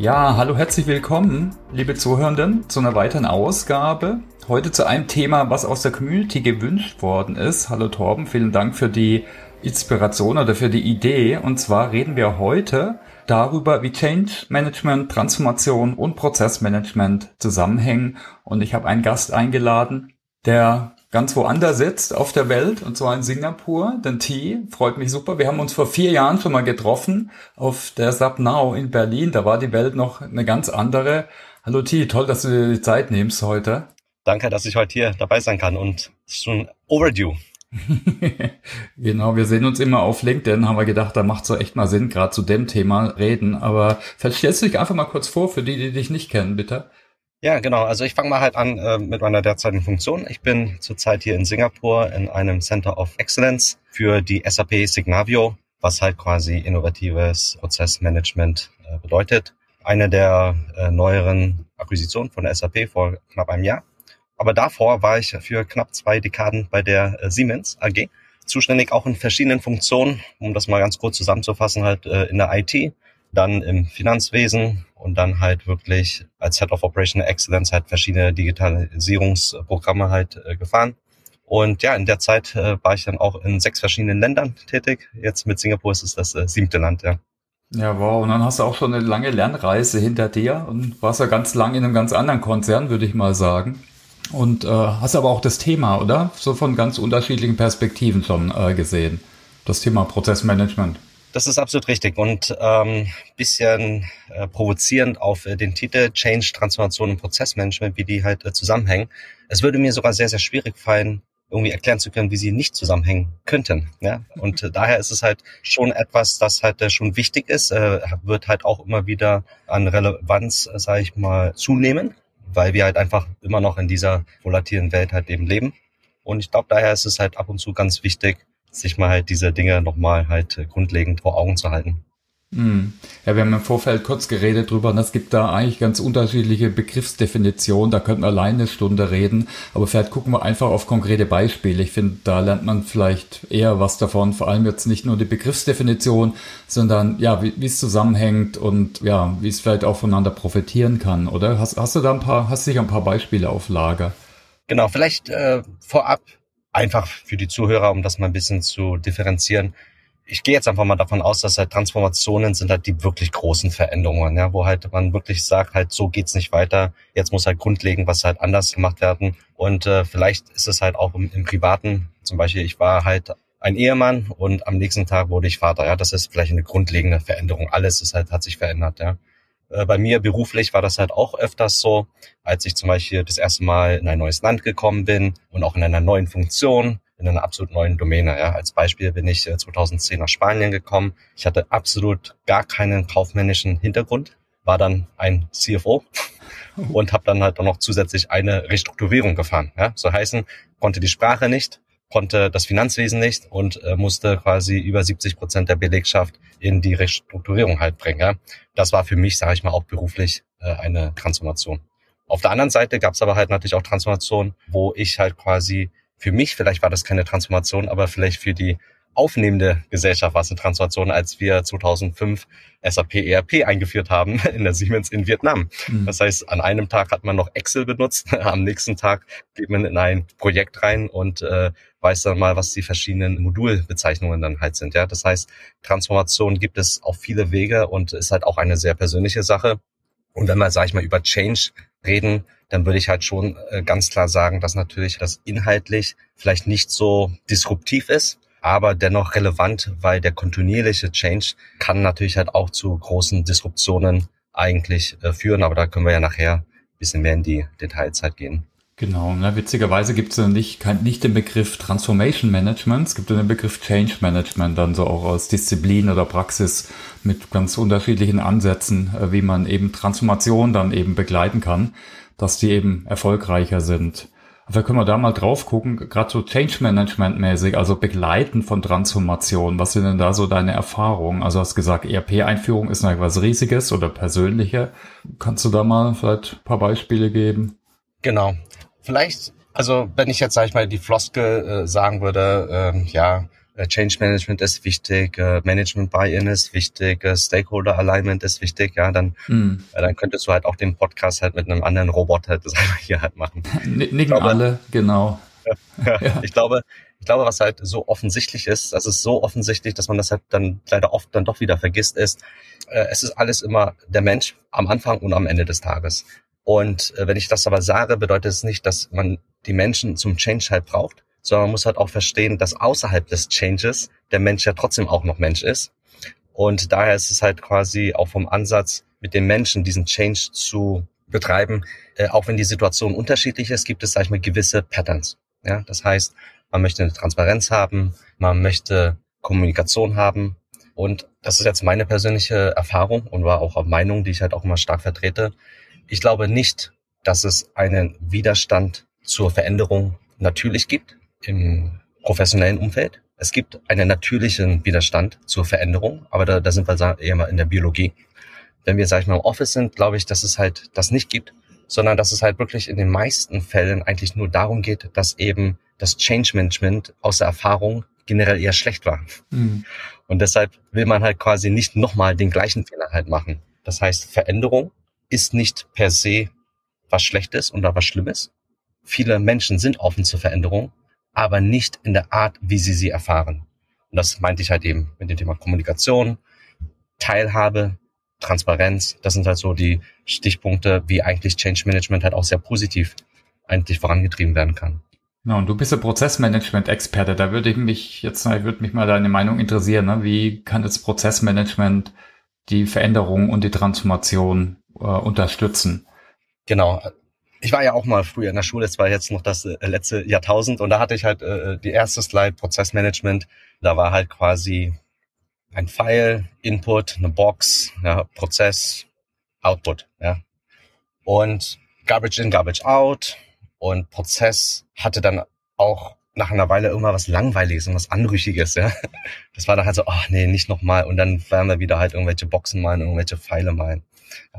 Ja, hallo, herzlich willkommen, liebe Zuhörenden, zu einer weiteren Ausgabe. Heute zu einem Thema, was aus der Community gewünscht worden ist. Hallo Torben, vielen Dank für die Inspiration oder für die Idee. Und zwar reden wir heute darüber, wie Change Management, Transformation und Prozessmanagement zusammenhängen. Und ich habe einen Gast eingeladen, der ganz woanders sitzt auf der Welt, und zwar in Singapur. Den T, freut mich super. Wir haben uns vor vier Jahren schon mal getroffen auf der SAP Now in Berlin. Da war die Welt noch eine ganz andere. Hallo T, toll, dass du dir die Zeit nimmst heute. Danke, dass ich heute hier dabei sein kann und schon overdue. genau, wir sehen uns immer auf LinkedIn, haben wir gedacht, da macht es so echt mal Sinn, gerade zu dem Thema reden. Aber vielleicht stellst du dich einfach mal kurz vor, für die, die dich nicht kennen, bitte. Ja, genau. Also ich fange mal halt an äh, mit meiner derzeitigen Funktion. Ich bin zurzeit hier in Singapur in einem Center of Excellence für die SAP Signavio, was halt quasi innovatives Prozessmanagement äh, bedeutet. Eine der äh, neueren Akquisitionen von der SAP vor knapp einem Jahr. Aber davor war ich für knapp zwei Dekaden bei der äh, Siemens AG zuständig, auch in verschiedenen Funktionen, um das mal ganz kurz zusammenzufassen, halt äh, in der IT, dann im Finanzwesen und dann halt wirklich als Head of Operational Excellence halt verschiedene Digitalisierungsprogramme halt äh, gefahren. Und ja, in der Zeit äh, war ich dann auch in sechs verschiedenen Ländern tätig. Jetzt mit Singapur ist es das äh, siebte Land, ja. Ja, wow. Und dann hast du auch schon eine lange Lernreise hinter dir und warst ja ganz lang in einem ganz anderen Konzern, würde ich mal sagen. Und äh, hast aber auch das Thema, oder? So von ganz unterschiedlichen Perspektiven schon äh, gesehen. Das Thema Prozessmanagement. Das ist absolut richtig und ähm, bisschen äh, provozierend auf äh, den Titel Change, Transformation und Prozessmanagement, wie die halt äh, zusammenhängen. Es würde mir sogar sehr, sehr schwierig fallen, irgendwie erklären zu können, wie sie nicht zusammenhängen könnten. Ja? Und äh, daher ist es halt schon etwas, das halt äh, schon wichtig ist, äh, wird halt auch immer wieder an Relevanz, äh, sage ich mal, zunehmen, weil wir halt einfach immer noch in dieser volatilen Welt halt eben leben. Und ich glaube, daher ist es halt ab und zu ganz wichtig, sich mal halt diese Dinge nochmal halt äh, grundlegend vor Augen zu halten. Hm. Ja, wir haben im Vorfeld kurz geredet drüber und es gibt da eigentlich ganz unterschiedliche Begriffsdefinitionen. Da könnten wir alleine eine Stunde reden, aber vielleicht gucken wir einfach auf konkrete Beispiele. Ich finde, da lernt man vielleicht eher was davon. Vor allem jetzt nicht nur die Begriffsdefinition, sondern ja, wie, wie es zusammenhängt und ja, wie es vielleicht auch voneinander profitieren kann. Oder hast, hast du da ein paar, hast du sicher ein paar Beispiele auf Lager? Genau, vielleicht äh, vorab einfach für die Zuhörer, um das mal ein bisschen zu differenzieren. Ich gehe jetzt einfach mal davon aus, dass halt Transformationen sind halt die wirklich großen Veränderungen, ja, wo halt man wirklich sagt, halt so geht's nicht weiter. Jetzt muss halt grundlegend was halt anders gemacht werden. Und äh, vielleicht ist es halt auch im, im Privaten. Zum Beispiel, ich war halt ein Ehemann und am nächsten Tag wurde ich Vater. Ja, das ist vielleicht eine grundlegende Veränderung. Alles ist halt hat sich verändert. Ja, bei mir beruflich war das halt auch öfters so, als ich zum Beispiel das erste Mal in ein neues Land gekommen bin und auch in einer neuen Funktion, in einer absolut neuen Domäne. Ja. Als Beispiel bin ich 2010 äh, nach Spanien gekommen. Ich hatte absolut gar keinen kaufmännischen Hintergrund, war dann ein CFO und habe dann halt auch noch zusätzlich eine Restrukturierung gefahren. Ja. So heißen, konnte die Sprache nicht, konnte das Finanzwesen nicht und äh, musste quasi über 70 Prozent der Belegschaft in die Restrukturierung halt bringen. Ja. Das war für mich, sage ich mal, auch beruflich äh, eine Transformation. Auf der anderen Seite gab es aber halt natürlich auch Transformationen, wo ich halt quasi für mich, vielleicht war das keine Transformation, aber vielleicht für die aufnehmende Gesellschaft war es eine Transformation, als wir 2005 SAP ERP eingeführt haben in der Siemens in Vietnam. Mhm. Das heißt, an einem Tag hat man noch Excel benutzt, am nächsten Tag geht man in ein Projekt rein und äh, weiß dann mal, was die verschiedenen Modulbezeichnungen dann halt sind. Ja, das heißt, Transformation gibt es auf viele Wege und ist halt auch eine sehr persönliche Sache. Und wenn wir, sage ich mal, über Change reden, dann würde ich halt schon äh, ganz klar sagen, dass natürlich das inhaltlich vielleicht nicht so disruptiv ist, aber dennoch relevant, weil der kontinuierliche Change kann natürlich halt auch zu großen Disruptionen eigentlich äh, führen, aber da können wir ja nachher ein bisschen mehr in die Details halt gehen. Genau, ne, witzigerweise gibt es ja nicht, kein, nicht den Begriff Transformation Management, es gibt den Begriff Change Management, dann so auch aus Disziplin oder Praxis mit ganz unterschiedlichen Ansätzen, äh, wie man eben Transformation dann eben begleiten kann, dass die eben erfolgreicher sind. Vielleicht können wir da mal drauf gucken, gerade so Change Management mäßig, also Begleiten von Transformation. Was sind denn da so deine Erfahrungen? Also hast gesagt, ERP-Einführung ist noch was Riesiges oder persönliche. Kannst du da mal vielleicht ein paar Beispiele geben? Genau. Vielleicht, also wenn ich jetzt, sag ich mal, die Floskel äh, sagen würde, äh, ja, Äh, Change Management ist wichtig, äh, Management Buy-in ist wichtig, äh, Stakeholder Alignment ist wichtig, ja, dann, mhm. dann könntest du halt auch den Podcast halt mit einem anderen Roboter halt hier halt machen. Nicken glaube, alle, genau. ja. Ich glaube, ich glaube, was halt so offensichtlich ist, das ist so offensichtlich, dass man das halt dann leider oft dann doch wieder vergisst, ist, äh, es ist alles immer der Mensch am Anfang und am Ende des Tages. Und äh, wenn ich das aber sage, bedeutet es nicht, dass man die Menschen zum Change halt braucht, sondern man muss halt auch verstehen, dass außerhalb des Changes der Mensch ja trotzdem auch noch Mensch ist. Und daher ist es halt quasi auch vom Ansatz, mit den Menschen diesen Change zu betreiben, äh, auch wenn die Situation unterschiedlich ist, gibt es, sag ich mal, gewisse Patterns. Ja, das heißt, man möchte eine Transparenz haben, man möchte Kommunikation haben. Und das ist jetzt meine persönliche Erfahrung und war auch eine Meinung, die ich halt auch immer stark vertrete. Ich glaube nicht, dass es einen Widerstand zur Veränderung natürlich gibt im professionellen Umfeld. Es gibt einen natürlichen Widerstand zur Veränderung, aber da, da sind wir eher mal in der Biologie. Wenn wir, sag ich mal, im Office sind, glaube ich, dass es halt das nicht gibt, sondern dass es halt wirklich in den meisten Fällen eigentlich nur darum geht, dass eben das Change Management aus der Erfahrung generell eher schlecht war. Mhm. Und deshalb will man halt quasi nicht nochmal den gleichen Fehler halt machen. Das heißt, Veränderung ist nicht per se was Schlechtes oder was Schlimmes. Viele Menschen sind offen zur Veränderung, aber nicht in der Art, wie sie sie erfahren. Und das meinte ich halt eben mit dem Thema Kommunikation, Teilhabe, Transparenz. Das sind halt so die Stichpunkte, wie eigentlich Change Management halt auch sehr positiv eigentlich vorangetrieben werden kann. Ja, und du bist ja Prozessmanagement-Experte. Da würde ich mich jetzt, würde mich mal deine Meinung interessieren. Ne? Wie kann das Prozessmanagement die Veränderung und die Transformation äh, unterstützen? Genau ich war ja auch mal früher in der Schule, es war jetzt noch das äh, letzte Jahrtausend und da hatte ich halt äh, die erste Slide Prozessmanagement. Da war halt quasi ein File, Input, eine Box, ja, Prozess, Output, ja. Und Garbage in, Garbage out und Prozess hatte dann auch nach einer Weile immer was Langweiliges und was Anrüchiges, ja. Das war dann halt so, ach nee, nicht nochmal. Und dann werden wir wieder halt irgendwelche Boxen malen, irgendwelche Pfeile malen.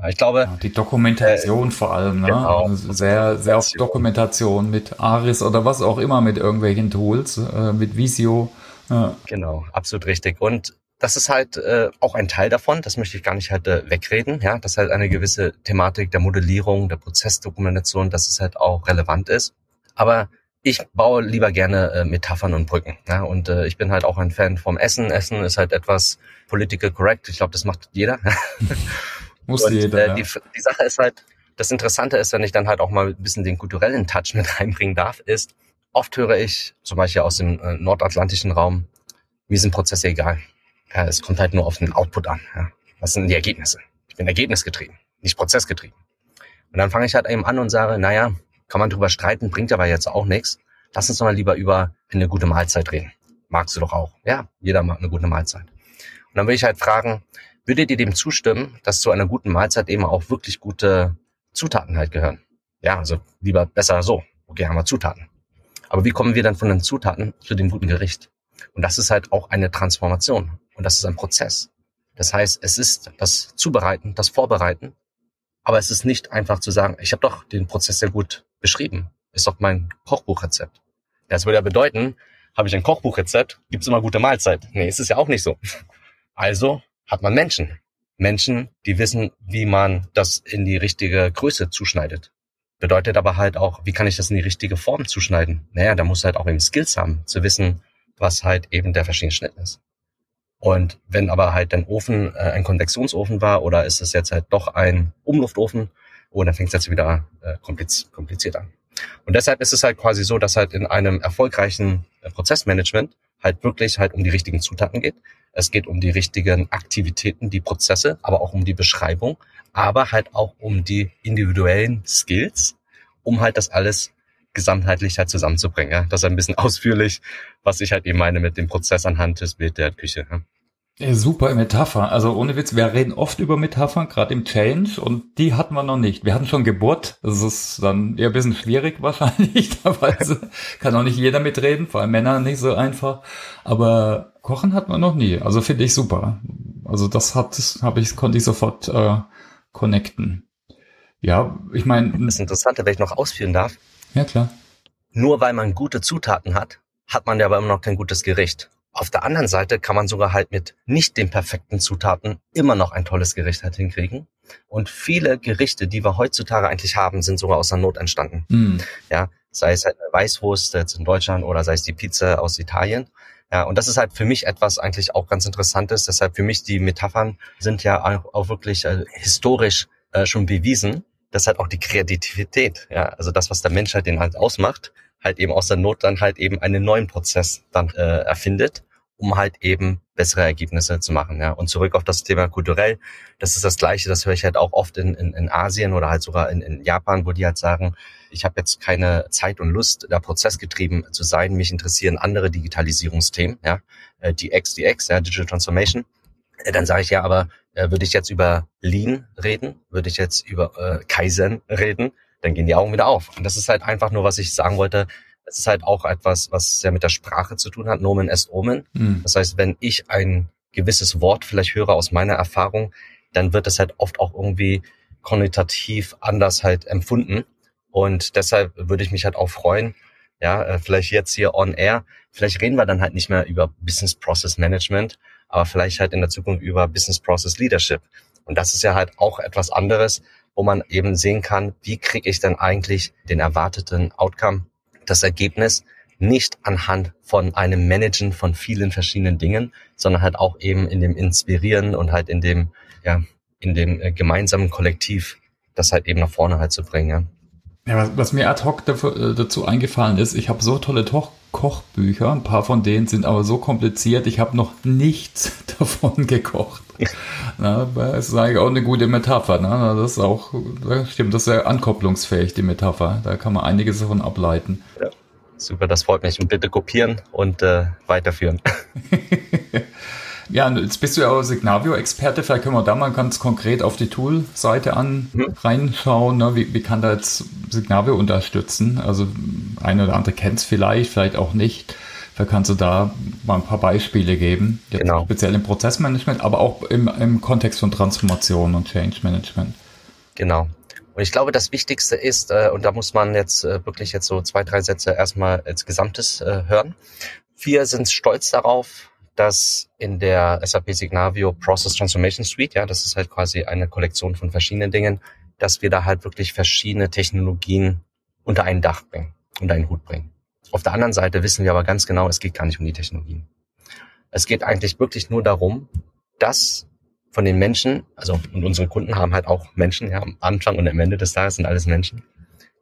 Ich glaube. Ja, die Dokumentation äh, vor allem, ne? Genau. Also sehr, sehr auf Dokumentation mit Aris oder was auch immer, mit irgendwelchen Tools, äh, mit Visio. Ja. Genau, absolut richtig. Und das ist halt äh, auch ein Teil davon, das möchte ich gar nicht halt äh, wegreden, ja, dass halt eine gewisse Thematik der Modellierung, der Prozessdokumentation, dass es halt auch relevant ist. Aber ich baue lieber gerne äh, Metaphern und Brücken. Ja? Und äh, ich bin halt auch ein Fan vom Essen. Essen ist halt etwas political correct. Ich glaube, das macht jeder. Muss und, jeder. Äh, ja. die, die Sache ist halt, das Interessante ist, wenn ich dann halt auch mal ein bisschen den kulturellen Touch mit reinbringen darf, ist, oft höre ich, zum Beispiel aus dem äh, nordatlantischen Raum, mir sind Prozesse egal. Ja, es kommt halt nur auf den Output an. Ja. Was sind die Ergebnisse? Ich bin ergebnisgetrieben, nicht prozessgetrieben. Und dann fange ich halt eben an und sage, naja, kann man drüber streiten, bringt aber jetzt auch nichts. Lass uns doch mal lieber über eine gute Mahlzeit reden. Magst du doch auch. Ja, jeder mag eine gute Mahlzeit. Und dann will ich halt fragen, würdet ihr dem zustimmen, dass zu einer guten Mahlzeit eben auch wirklich gute Zutaten halt gehören? Ja, also lieber besser so. Okay, haben wir Zutaten. Aber wie kommen wir dann von den Zutaten zu dem guten Gericht? Und das ist halt auch eine Transformation. Und das ist ein Prozess. Das heißt, es ist das Zubereiten, das Vorbereiten. Aber es ist nicht einfach zu sagen, ich habe doch den Prozess sehr gut beschrieben. Ist doch mein Kochbuchrezept. Das würde ja bedeuten, habe ich ein Kochbuchrezept, gibt's immer gute Mahlzeit. Nee, ist es ja auch nicht so. Also hat man Menschen. Menschen, die wissen, wie man das in die richtige Größe zuschneidet. Bedeutet aber halt auch, wie kann ich das in die richtige Form zuschneiden? Naja, da muss halt auch eben Skills haben, zu wissen, was halt eben der verschiedene Schnitt ist. Und wenn aber halt dein Ofen äh, ein Konvektionsofen war oder ist es jetzt halt doch ein Umluftofen, oh, dann fängt es jetzt wieder äh, kompliz kompliziert an. Und deshalb ist es halt quasi so, dass halt in einem erfolgreichen äh, Prozessmanagement halt wirklich halt um die richtigen Zutaten geht. Es geht um die richtigen Aktivitäten, die Prozesse, aber auch um die Beschreibung, aber halt auch um die individuellen Skills, um halt das alles gesamtheitlich halt zusammenzubringen. Das ist ein bisschen ausführlich, was ich halt eben meine mit dem Prozess anhand des Bild der Küche. Super Metapher. Also ohne Witz, wir reden oft über Metaphern, gerade im Change, und die hatten wir noch nicht. Wir hatten schon Geburt. Das ist dann eher ein bisschen schwierig wahrscheinlich. Teilweise kann auch nicht jeder mitreden, vor allem Männer nicht so einfach. Aber Kochen hatten wir noch nie. Also finde ich super. Also das hat, habe ich, konnte ich sofort äh, connecten. Ja, ich meine. Das Interessante, wenn ich noch ausführen darf. Ja, klar. Nur weil man gute Zutaten hat, hat man ja aber immer noch kein gutes Gericht. Auf der anderen Seite kann man sogar halt mit nicht den perfekten Zutaten immer noch ein tolles Gericht halt hinkriegen. Und viele Gerichte, die wir heutzutage eigentlich haben, sind sogar aus der Not entstanden. Mm. Ja, sei es halt eine Weißwurst jetzt in Deutschland oder sei es die Pizza aus Italien. Ja, und das ist halt für mich etwas eigentlich auch ganz Interessantes. Deshalb für mich die Metaphern sind ja auch, auch wirklich äh, historisch äh, schon bewiesen, dass halt auch die Kreativität, ja, also das, was der Mensch halt den halt ausmacht, halt eben aus der Not dann halt eben einen neuen Prozess dann äh, erfindet, um halt eben bessere Ergebnisse zu machen. Ja. Und zurück auf das Thema kulturell, das ist das Gleiche, das höre ich halt auch oft in, in, in Asien oder halt sogar in, in Japan, wo die halt sagen, ich habe jetzt keine Zeit und Lust, da prozessgetrieben zu sein. Mich interessieren andere Digitalisierungsthemen, ja, äh, DX, DX, ja, Digital Transformation. Äh, dann sage ich ja, aber äh, würde ich jetzt über Lean reden, würde ich jetzt über äh, Kaizen reden, dann gehen die Augen wieder auf. Und das ist halt einfach nur, was ich sagen wollte. Es ist halt auch etwas, was ja mit der Sprache zu tun hat. Nomen est Omen. Mhm. Das heißt, wenn ich ein gewisses Wort vielleicht höre aus meiner Erfahrung, dann wird es halt oft auch irgendwie konnotativ anders halt empfunden. Und deshalb würde ich mich halt auch freuen, ja, äh, vielleicht jetzt hier on air, vielleicht reden wir dann halt nicht mehr über Business Process Management, aber vielleicht halt in der Zukunft über Business Process Leadership. Und das ist ja halt auch etwas anderes, wo man eben sehen kann, wie kriege ich denn eigentlich den erwarteten Outcome, das Ergebnis, nicht anhand von einem Managen von vielen verschiedenen Dingen, sondern halt auch eben in dem Inspirieren und halt in dem, ja, in dem äh, gemeinsamen Kollektiv, das halt eben nach vorne halt zu bringen. Ja. Ja, was, was mir ad hoc dafür, äh, dazu eingefallen ist, ich habe so tolle Toch Kochbücher, ein paar von denen sind aber so kompliziert, ich habe noch nichts davon gekocht. Na, das ist eigentlich auch eine gute Metapher. Ne? Das ist auch, das stimmt, das ist sehr ankopplungsfähig, die Metapher. Da kann man einiges davon ableiten. Ja, super, das freut mich. Und bitte kopieren und äh, weiterführen. Ja, jetzt bist du ja auch Signavio-Experte. Vielleicht können wir da mal ganz konkret auf die Tool-Seite an mhm. reinschauen. Ne? Wie, wie kann da jetzt Signavio unterstützen? Also eine oder andere kennt es vielleicht, vielleicht auch nicht. Vielleicht kannst du da mal ein paar Beispiele geben. Jetzt genau. Speziell im Prozessmanagement, aber auch im, im Kontext von Transformation und Change Management. Genau. Und ich glaube, das Wichtigste ist, äh, und da muss man jetzt äh, wirklich jetzt so zwei, drei Sätze erstmal als Gesamtes äh, hören. Wir sind stolz darauf, dass in der SAP Signavio Process Transformation Suite, ja, das ist halt quasi eine Kollektion von verschiedenen Dingen, dass wir da halt wirklich verschiedene Technologien unter ein Dach bringen, unter einen Hut bringen. Auf der anderen Seite wissen wir aber ganz genau, es geht gar nicht um die Technologien. Es geht eigentlich wirklich nur darum, dass von den Menschen, also und unsere Kunden haben halt auch Menschen, ja, am Anfang und am Ende des Tages sind alles Menschen,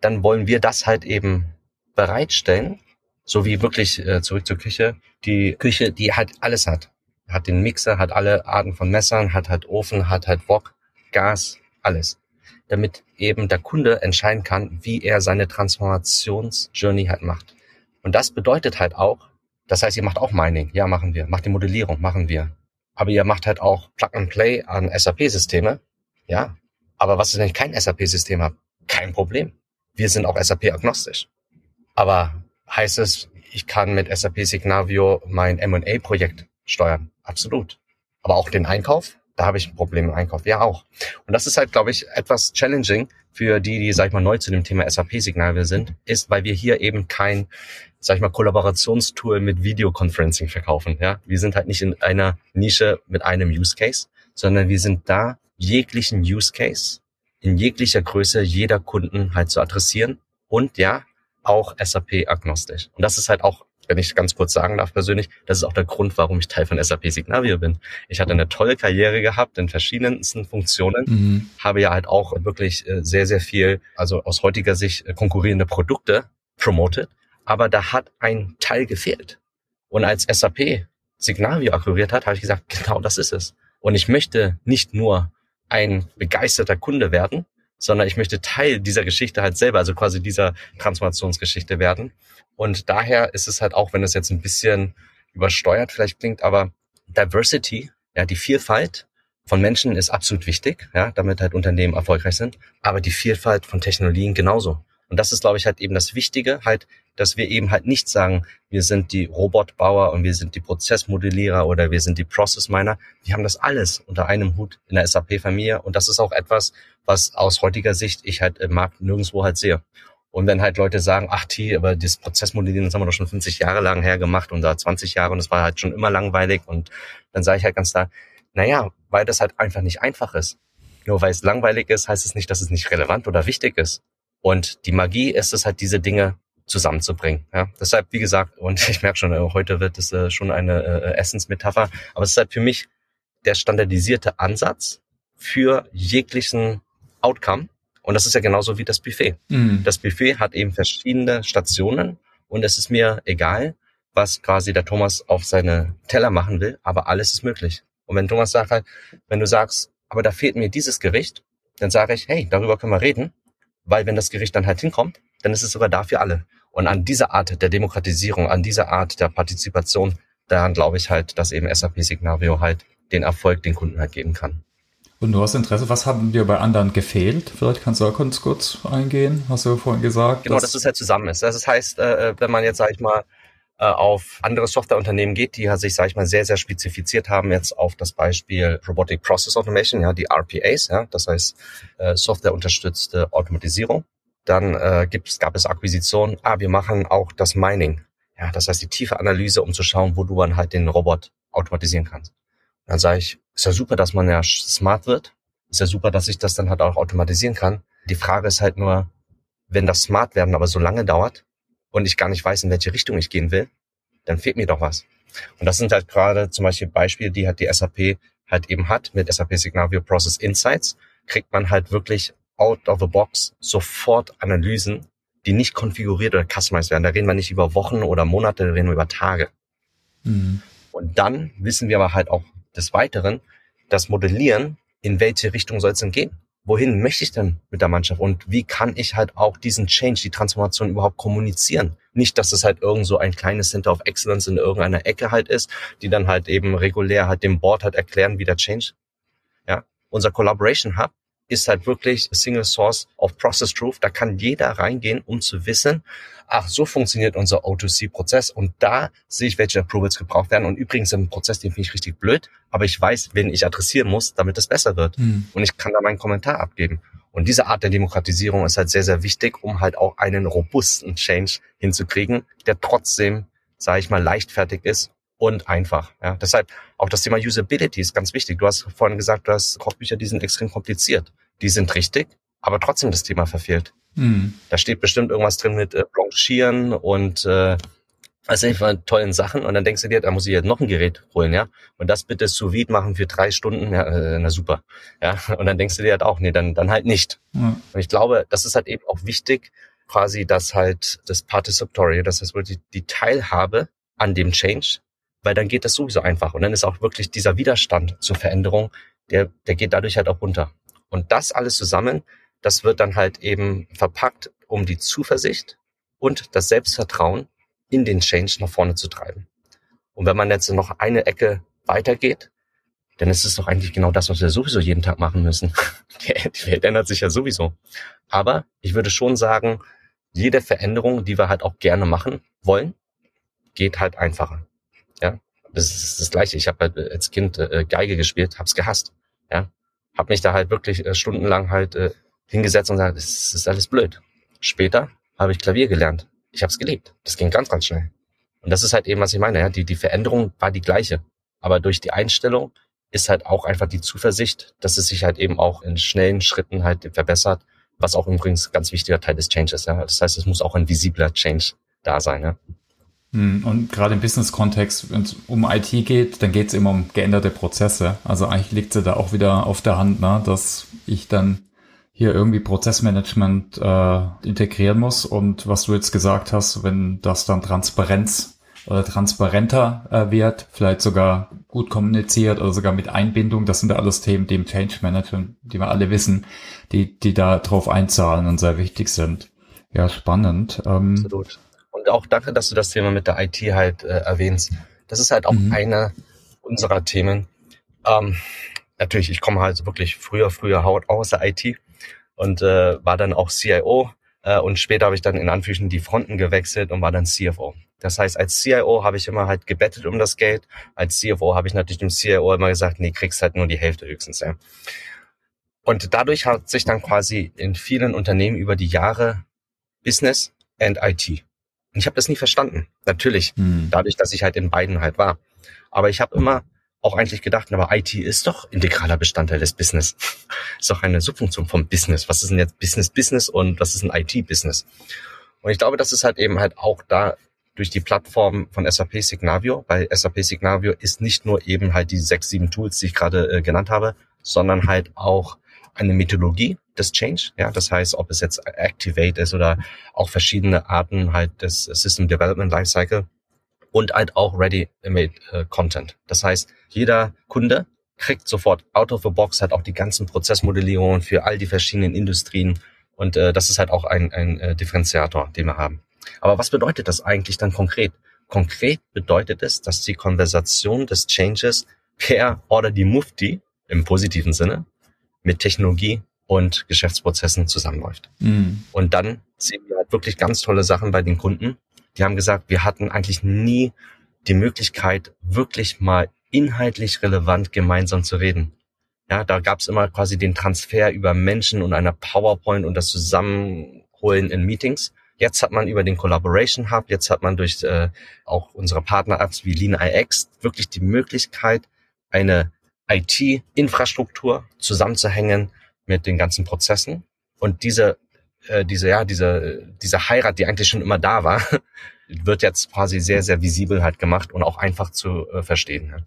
dann wollen wir das halt eben bereitstellen, so wie wirklich äh, zurück zur Küche. Die Küche, die halt alles hat. Hat den Mixer, hat alle Arten von Messern, hat halt Ofen, hat halt Wok, Gas, alles. Damit eben der Kunde entscheiden kann, wie er seine Transformationsjourney halt macht. Und das bedeutet halt auch, das heißt, ihr macht auch Mining. Ja, machen wir. Macht die Modellierung, machen wir. Aber ihr macht halt auch Plug and Play an SAP-Systeme. Ja. Aber was ist, wenn ich kein SAP-System habe? Kein Problem. Wir sind auch SAP-agnostisch. Aber heißt es, ich kann mit SAP Signavio mein M&A-Projekt steuern. Absolut. Aber auch den Einkauf, da habe ich ein Problem im Einkauf. Ja, auch. Und das ist halt, glaube ich, etwas challenging für die, die, sag ich mal, neu zu dem Thema SAP Signavio sind, ist, weil wir hier eben kein, sag ich mal, Kollaborationstool mit Videoconferencing verkaufen. Ja, wir sind halt nicht in einer Nische mit einem Use Case, sondern wir sind da, jeglichen Use Case in jeglicher Größe jeder Kunden halt zu adressieren und ja, auch SAP-agnostisch. Und das ist halt auch, wenn ich ganz kurz sagen darf persönlich, das ist auch der Grund, warum ich Teil von SAP Signavio bin. Ich hatte eine tolle Karriere gehabt in verschiedensten Funktionen, mhm. habe ja halt auch wirklich äh, sehr, sehr viel, also aus heutiger Sicht äh, konkurrierende Produkte promoted, aber da hat ein Teil gefehlt. Und als SAP Signavio akquiriert hat, habe ich gesagt, genau das ist es. Und ich möchte nicht nur ein begeisterter Kunde werden, sondern ich möchte Teil dieser Geschichte halt selber, also quasi dieser Transformationsgeschichte werden. Und daher ist es halt auch, wenn es jetzt ein bisschen übersteuert vielleicht klingt, aber Diversity, ja, die Vielfalt von Menschen ist absolut wichtig, ja, damit halt Unternehmen erfolgreich sind, aber die Vielfalt von Technologien genauso. Und das ist, glaube ich, halt eben das Wichtige, halt, dass wir eben halt nicht sagen, wir sind die Robotbauer und wir sind die Prozessmodellierer oder wir sind die Process Miner. Wir haben das alles unter einem Hut in der SAP-Familie. Und das ist auch etwas, was aus heutiger Sicht ich halt im Markt nirgendwo halt sehe. Und wenn halt Leute sagen, ach T, aber das Prozessmodellieren, das haben wir doch schon 50 Jahre lang hergemacht und da 20 Jahre und es war halt schon immer langweilig und dann sage ich halt ganz klar, naja, weil das halt einfach nicht einfach ist. Nur weil es langweilig ist, heißt es nicht, dass es nicht relevant oder wichtig ist. Und die Magie ist es halt, diese Dinge zusammenzubringen. Ja? Deshalb, wie gesagt, und ich merke schon, äh, heute wird es äh, schon eine äh, Essensmetapher, aber es ist halt für mich der standardisierte Ansatz für jeglichen Outcome. Und das ist ja genauso wie das Buffet. Mhm. Das Buffet hat eben verschiedene Stationen und es ist mir egal, was quasi der Thomas auf seine Teller machen will, aber alles ist möglich. Und wenn Thomas sagt halt, wenn du sagst, aber da fehlt mir dieses Gericht, dann sage ich, hey, darüber können wir reden, weil wenn das Gericht dann halt hinkommt, dann ist es sogar da für alle. Und an dieser Art der Demokratisierung, an dieser Art der Partizipation, daran glaube ich halt, dass eben SAP Signavio halt den Erfolg den Kunden halt geben kann. Und du hast Interesse, was haben dir bei anderen gefehlt? Vielleicht kannst du da kurz, kurz eingehen, hast du vorhin gesagt. Genau, dass, dass es halt zusammen ist. Das heißt, äh, wenn man jetzt, sag ich mal, äh, auf andere Softwareunternehmen geht, die sich, sage ich mal, sehr, sehr spezifiziert haben, jetzt auf das Beispiel Robotic Process Automation, ja, die RPAs, ja, das heißt äh, softwareunterstützte Automatisierung. Dann äh, gibt, gab es Akquisitionen, ah, wir machen auch das Mining, ja, das heißt die tiefe Analyse, um zu schauen, wo du dann halt den Robot automatisieren kannst. Dann sage ich, ist ja super, dass man ja smart wird. Ist ja super, dass ich das dann halt auch automatisieren kann. Die Frage ist halt nur, wenn das smart werden aber so lange dauert und ich gar nicht weiß, in welche Richtung ich gehen will, dann fehlt mir doch was. Und das sind halt gerade zum Beispiel Beispiele, die halt die SAP halt eben hat mit SAP Signavio Process Insights, kriegt man halt wirklich out of the box sofort Analysen, die nicht konfiguriert oder customized werden. Da reden wir nicht über Wochen oder Monate, da reden wir über Tage. Mhm. Und dann wissen wir aber halt auch des Weiteren, das Modellieren, in welche Richtung soll es denn gehen? Wohin möchte ich denn mit der Mannschaft? Und wie kann ich halt auch diesen Change, die Transformation überhaupt kommunizieren? Nicht, dass es halt irgend so ein kleines Center of Excellence in irgendeiner Ecke halt ist, die dann halt eben regulär halt dem Board halt erklären, wie der Change. Ja, unser Collaboration Hub ist halt wirklich Single Source of Process Truth. Da kann jeder reingehen, um zu wissen, ach, so funktioniert unser O2C-Prozess und da sehe ich, welche Approvals gebraucht werden. Und übrigens im Prozess, den finde ich richtig blöd, aber ich weiß, wen ich adressieren muss, damit es besser wird. Mhm. Und ich kann da meinen Kommentar abgeben. Und diese Art der Demokratisierung ist halt sehr, sehr wichtig, um halt auch einen robusten Change hinzukriegen, der trotzdem, sage ich mal, leichtfertig ist und einfach. Ja. Deshalb auch das Thema Usability ist ganz wichtig. Du hast vorhin gesagt, du hast Kochbücher, die sind extrem kompliziert. Die sind richtig, aber trotzdem das Thema verfehlt. Mhm. Da steht bestimmt irgendwas drin mit äh, Blanchieren und äh, also von tollen Sachen und dann denkst du dir, da muss ich jetzt noch ein Gerät holen, ja. Und das bitte sous vide machen für drei Stunden, ja, äh, na super. Ja. Und dann denkst du dir halt auch, nee, dann, dann halt nicht. Mhm. Und ich glaube, das ist halt eben auch wichtig, quasi, dass halt das Participatory, das heißt wirklich die Teilhabe an dem Change weil dann geht das sowieso einfach. Und dann ist auch wirklich dieser Widerstand zur Veränderung, der, der geht dadurch halt auch runter. Und das alles zusammen, das wird dann halt eben verpackt, um die Zuversicht und das Selbstvertrauen in den Change nach vorne zu treiben. Und wenn man jetzt noch eine Ecke weitergeht, dann ist es doch eigentlich genau das, was wir sowieso jeden Tag machen müssen. Die Welt ändert sich ja sowieso. Aber ich würde schon sagen, jede Veränderung, die wir halt auch gerne machen wollen, geht halt einfacher. Das ist das Gleiche. Ich habe halt äh, als Kind äh, Geige gespielt, hab's gehasst. Ja, hab mich da halt wirklich äh, stundenlang halt äh, hingesetzt und gesagt, das ist alles blöd. Später habe ich Klavier gelernt. Ich habe es geliebt. Das ging ganz, ganz schnell. Und das ist halt eben, was ich meine. Ja, die die Veränderung war die gleiche, aber durch die Einstellung ist halt auch einfach die Zuversicht, dass es sich halt eben auch in schnellen Schritten halt verbessert, was auch übrigens ganz wichtiger Teil des Changes. Ja, das heißt, es muss auch ein visibler Change da sein. Ja. Hm, und gerade im Business-Kontext, wenn es um IT geht, dann geht es immer um geänderte Prozesse. Also eigentlich liegt es da auch wieder auf der Hand, ne, dass ich dann hier irgendwie Prozessmanagement äh, integrieren muss. Und was du jetzt gesagt hast, wenn das dann Transparenz oder transparenter äh, wird, vielleicht sogar gut kommuniziert oder sogar mit Einbindung, das sind ja alles Themen, die im Change Management, die wir alle wissen, die, die da drauf einzahlen und sehr wichtig sind. Ja, spannend. Ähm, Absolut auch danke, dass du das Thema mit der IT halt äh, erwähnst. Das ist halt auch mhm. einer unserer Themen. Ähm, natürlich, ich komme halt wirklich früher, früher haut aus der IT und äh, war dann auch CIO äh, und später habe ich dann in Anführungszeichen die Fronten gewechselt und war dann CFO. Das heißt, als CIO habe ich immer halt gebettet um das Geld. Als CFO habe ich natürlich dem CIO immer gesagt, nee, kriegst halt nur die Hälfte höchstens. Ja. Und dadurch hat sich dann quasi in vielen Unternehmen über die Jahre Business and IT. Und ich habe das nie verstanden. Natürlich, hm. dadurch, dass ich halt in beiden halt war. Aber ich habe immer auch eigentlich gedacht, aber IT ist doch integraler Bestandteil des Business. ist doch eine Subfunktion vom Business. Was ist denn jetzt Business Business und was ist ein IT Business? Und ich glaube, das ist halt eben halt auch da durch die Plattform von SAP Signavio. Bei SAP Signavio ist nicht nur eben halt die sechs, sieben Tools, die ich gerade äh, genannt habe, sondern halt auch eine Methodologie des Change. Ja, das heißt, ob es jetzt Activate ist oder auch verschiedene Arten halt des System Development Lifecycle und halt auch Ready-Made äh, Content. Das heißt, jeder Kunde kriegt sofort out of the box halt auch die ganzen Prozessmodellierungen für all die verschiedenen Industrien und äh, das ist halt auch ein, ein äh, Differenziator, den wir haben. Aber was bedeutet das eigentlich dann konkret? Konkret bedeutet es, dass die Konversation des Changes per oder die Mufti im positiven Sinne mit Technologie und Geschäftsprozessen zusammenläuft. Mhm. Und dann sehen wir halt wirklich ganz tolle Sachen bei den Kunden. Die haben gesagt, wir hatten eigentlich nie die Möglichkeit, wirklich mal inhaltlich relevant gemeinsam zu reden. Ja, da gab es immer quasi den Transfer über Menschen und einer PowerPoint und das Zusammenholen in Meetings. Jetzt hat man über den Collaboration Hub, jetzt hat man durch äh, auch unsere Partner-Apps wie Lean IX wirklich die Möglichkeit, eine IT-Infrastruktur zusammenzuhängen mit den ganzen Prozessen. Und diese, äh, diese, ja, diese, diese Heirat, die eigentlich schon immer da war, wird jetzt quasi sehr, sehr visibel halt gemacht und auch einfach zu äh, verstehen.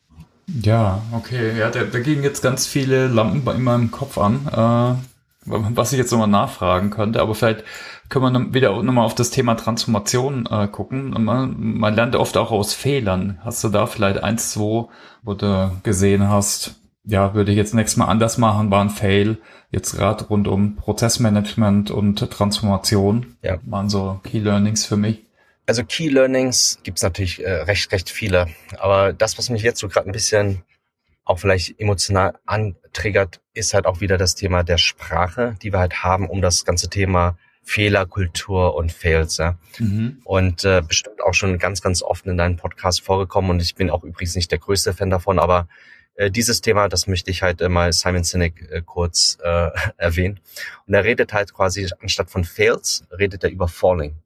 Ja, okay. Ja, da, da gehen jetzt ganz viele Lampen in meinem Kopf an, äh, was ich jetzt nochmal nachfragen könnte. Aber vielleicht können wir wieder nochmal auf das Thema Transformation äh, gucken. Man, man lernt oft auch aus Fehlern. Hast du da vielleicht eins, zwei, wo du gesehen hast, ja, würde ich jetzt nächstes Mal anders machen, war ein Fail. Jetzt gerade rund um Prozessmanagement und Transformation ja. waren so Key Learnings für mich. Also Key Learnings gibt's natürlich äh, recht, recht viele. Aber das, was mich jetzt so gerade ein bisschen auch vielleicht emotional antriggert, ist halt auch wieder das Thema der Sprache, die wir halt haben, um das ganze Thema Fehlerkultur und Fails. Ja. Mhm. Und äh, bestimmt auch schon ganz, ganz oft in deinem Podcast vorgekommen. Und ich bin auch übrigens nicht der größte Fan davon, aber äh, dieses Thema, das möchte ich halt äh, mal Simon Sinek äh, kurz äh, erwähnen. Und er redet halt quasi, anstatt von Fails, redet er über Falling.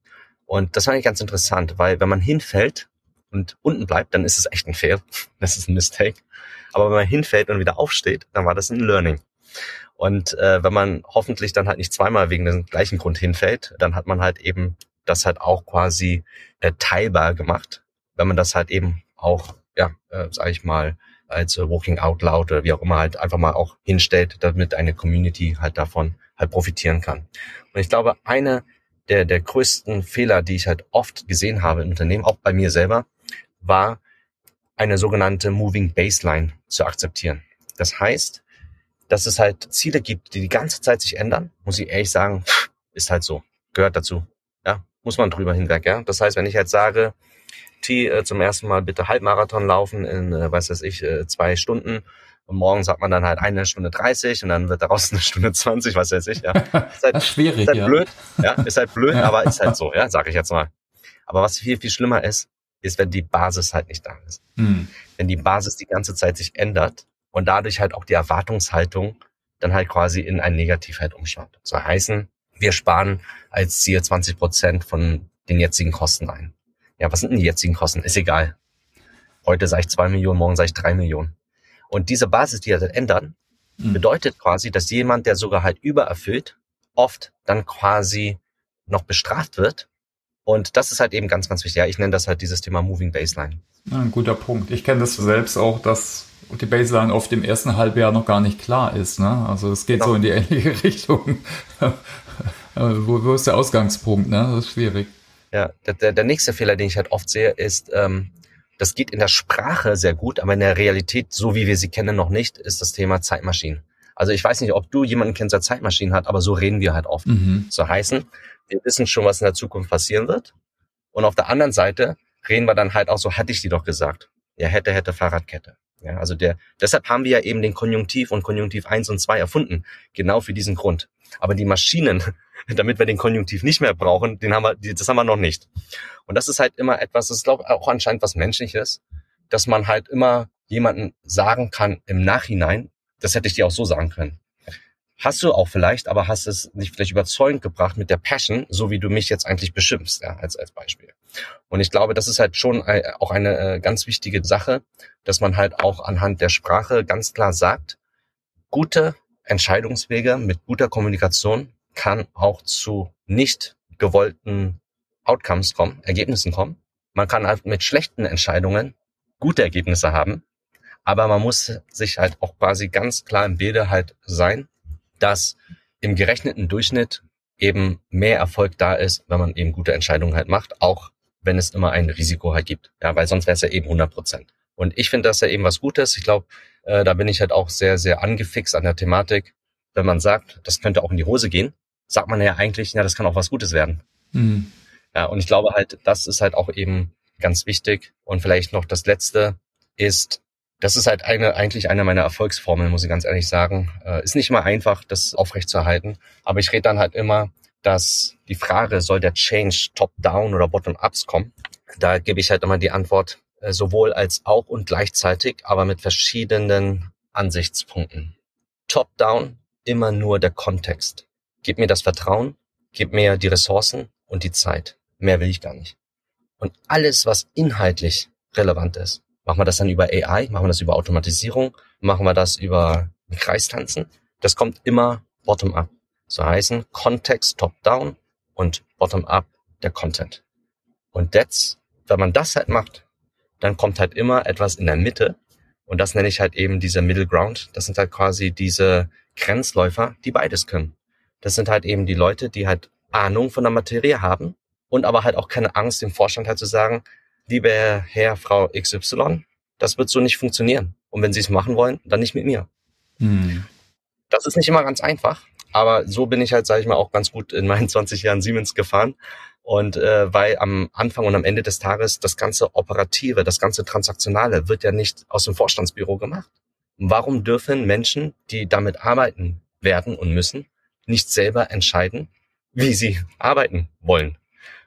Und das fand ich ganz interessant, weil wenn man hinfällt und unten bleibt, dann ist es echt ein Fail. Das ist ein Mistake. Aber wenn man hinfällt und wieder aufsteht, dann war das ein Learning. Und äh, wenn man hoffentlich dann halt nicht zweimal wegen dem gleichen Grund hinfällt, dann hat man halt eben das halt auch quasi äh, teilbar gemacht, wenn man das halt eben auch, ja, äh, sag ich mal, als äh, Walking Out Loud oder wie auch immer halt einfach mal auch hinstellt, damit eine Community halt davon halt profitieren kann. Und ich glaube, eine der, der größten Fehler, die ich halt oft gesehen habe im Unternehmen, auch bei mir selber, war eine sogenannte Moving Baseline zu akzeptieren. Das heißt, dass es halt Ziele gibt, die die ganze Zeit sich ändern, muss ich ehrlich sagen, ist halt so, gehört dazu. Ja, muss man drüber hinweg, ja. Das heißt, wenn ich jetzt sage, T äh, zum ersten Mal bitte Halbmarathon laufen in, äh, was weiß ich, äh, zwei Stunden und morgen sagt man dann halt eine Stunde 30 und dann wird daraus eine Stunde 20, was weiß ich, ja. Ist halt, das ist schwierig, ist halt ja. blöd, ja, ist halt blöd, aber ist halt so, ja, sage ich jetzt mal. Aber was viel, viel schlimmer ist, ist, wenn die Basis halt nicht da ist. Hm. Wenn die Basis die ganze Zeit sich ändert und dadurch halt auch die Erwartungshaltung dann halt quasi in ein Negativ halt umschwappt. So heißen, wir sparen als Ziel 20 Prozent von den jetzigen Kosten ein. Ja, was sind denn die jetzigen Kosten? Ist egal. Heute sage ich zwei Millionen, morgen sage ich drei Millionen. Und diese Basis, die halt ändern, mhm. bedeutet quasi, dass jemand, der sogar halt übererfüllt, oft dann quasi noch bestraft wird. Und das ist halt eben ganz, ganz wichtig. Ja, ich nenne das halt dieses Thema Moving Baseline. Ja, ein guter Punkt. Ich kenne das selbst auch, dass die Baseline oft im ersten Halbjahr noch gar nicht klar ist. Ne? Also es geht genau. so in die ähnliche Richtung. wo, wo ist der Ausgangspunkt? Ne? Das ist schwierig. Ja, der, der nächste Fehler, den ich halt oft sehe, ist, ähm, das geht in der Sprache sehr gut, aber in der Realität, so wie wir sie kennen, noch nicht, ist das Thema Zeitmaschinen. Also ich weiß nicht, ob du jemanden kennst, der Zeitmaschinen hat, aber so reden wir halt oft. Mhm. So heißen, wir wissen schon, was in der Zukunft passieren wird. Und auf der anderen Seite reden wir dann halt auch so, hatte ich die doch gesagt. Ja, hätte, hätte, Fahrradkette. Ja, also der, deshalb haben wir ja eben den Konjunktiv und Konjunktiv 1 und 2 erfunden. Genau für diesen Grund. Aber die Maschinen, damit wir den Konjunktiv nicht mehr brauchen, den haben wir, das haben wir noch nicht. Und das ist halt immer etwas, das ist glaube ich auch anscheinend was Menschliches, dass man halt immer jemanden sagen kann im Nachhinein, das hätte ich dir auch so sagen können. hast du auch vielleicht, aber hast es nicht vielleicht überzeugend gebracht mit der Passion, so wie du mich jetzt eigentlich beschimpfst, ja, als, als Beispiel. Und ich glaube, das ist halt schon auch eine äh, ganz wichtige Sache, dass man halt auch anhand der Sprache ganz klar sagt, gute Entscheidungswege mit guter Kommunikation kann auch zu nicht gewollten Outcomes kommen, Ergebnissen kommen. Man kann halt mit schlechten Entscheidungen gute Ergebnisse haben, aber man muss sich halt auch quasi ganz klar im Bilde halt sein, dass im gerechneten Durchschnitt eben mehr Erfolg da ist, wenn man eben gute Entscheidungen halt macht, auch wenn es immer ein Risiko halt gibt. Ja, weil sonst wäre es ja eben 100 Prozent. Und ich finde das ja eben was Gutes. Ich glaube, äh, da bin ich halt auch sehr, sehr angefixt an der Thematik. Wenn man sagt, das könnte auch in die Hose gehen, sagt man ja eigentlich, ja, das kann auch was Gutes werden. Mhm. Ja, und ich glaube halt, das ist halt auch eben ganz wichtig. Und vielleicht noch das Letzte ist, das ist halt eine, eigentlich eine meiner Erfolgsformeln, muss ich ganz ehrlich sagen. Äh, ist nicht immer einfach, das aufrechtzuerhalten. Aber ich rede dann halt immer, dass die Frage, soll der Change top-down oder bottom-ups kommen? Da gebe ich halt immer die Antwort, äh, sowohl als auch und gleichzeitig, aber mit verschiedenen Ansichtspunkten. Top-down immer nur der Kontext. Gib mir das Vertrauen, gib mir die Ressourcen und die Zeit. Mehr will ich gar nicht. Und alles, was inhaltlich relevant ist, machen wir das dann über AI, machen wir das über Automatisierung, machen wir das über Kreistanzen. Das kommt immer bottom-up. So heißen Kontext top-down und bottom-up der Content. Und that's, wenn man das halt macht, dann kommt halt immer etwas in der Mitte. Und das nenne ich halt eben diese Middle Ground. Das sind halt quasi diese Grenzläufer, die beides können. Das sind halt eben die Leute, die halt Ahnung von der Materie haben und aber halt auch keine Angst, dem Vorstand halt zu sagen, liebe Herr, Frau XY, das wird so nicht funktionieren. Und wenn Sie es machen wollen, dann nicht mit mir. Hm. Das ist nicht immer ganz einfach, aber so bin ich halt, sage ich mal, auch ganz gut in meinen 20 Jahren Siemens gefahren. Und äh, weil am Anfang und am Ende des Tages das ganze Operative, das ganze Transaktionale wird ja nicht aus dem Vorstandsbüro gemacht. Warum dürfen Menschen, die damit arbeiten werden und müssen, nicht selber entscheiden, wie sie arbeiten wollen?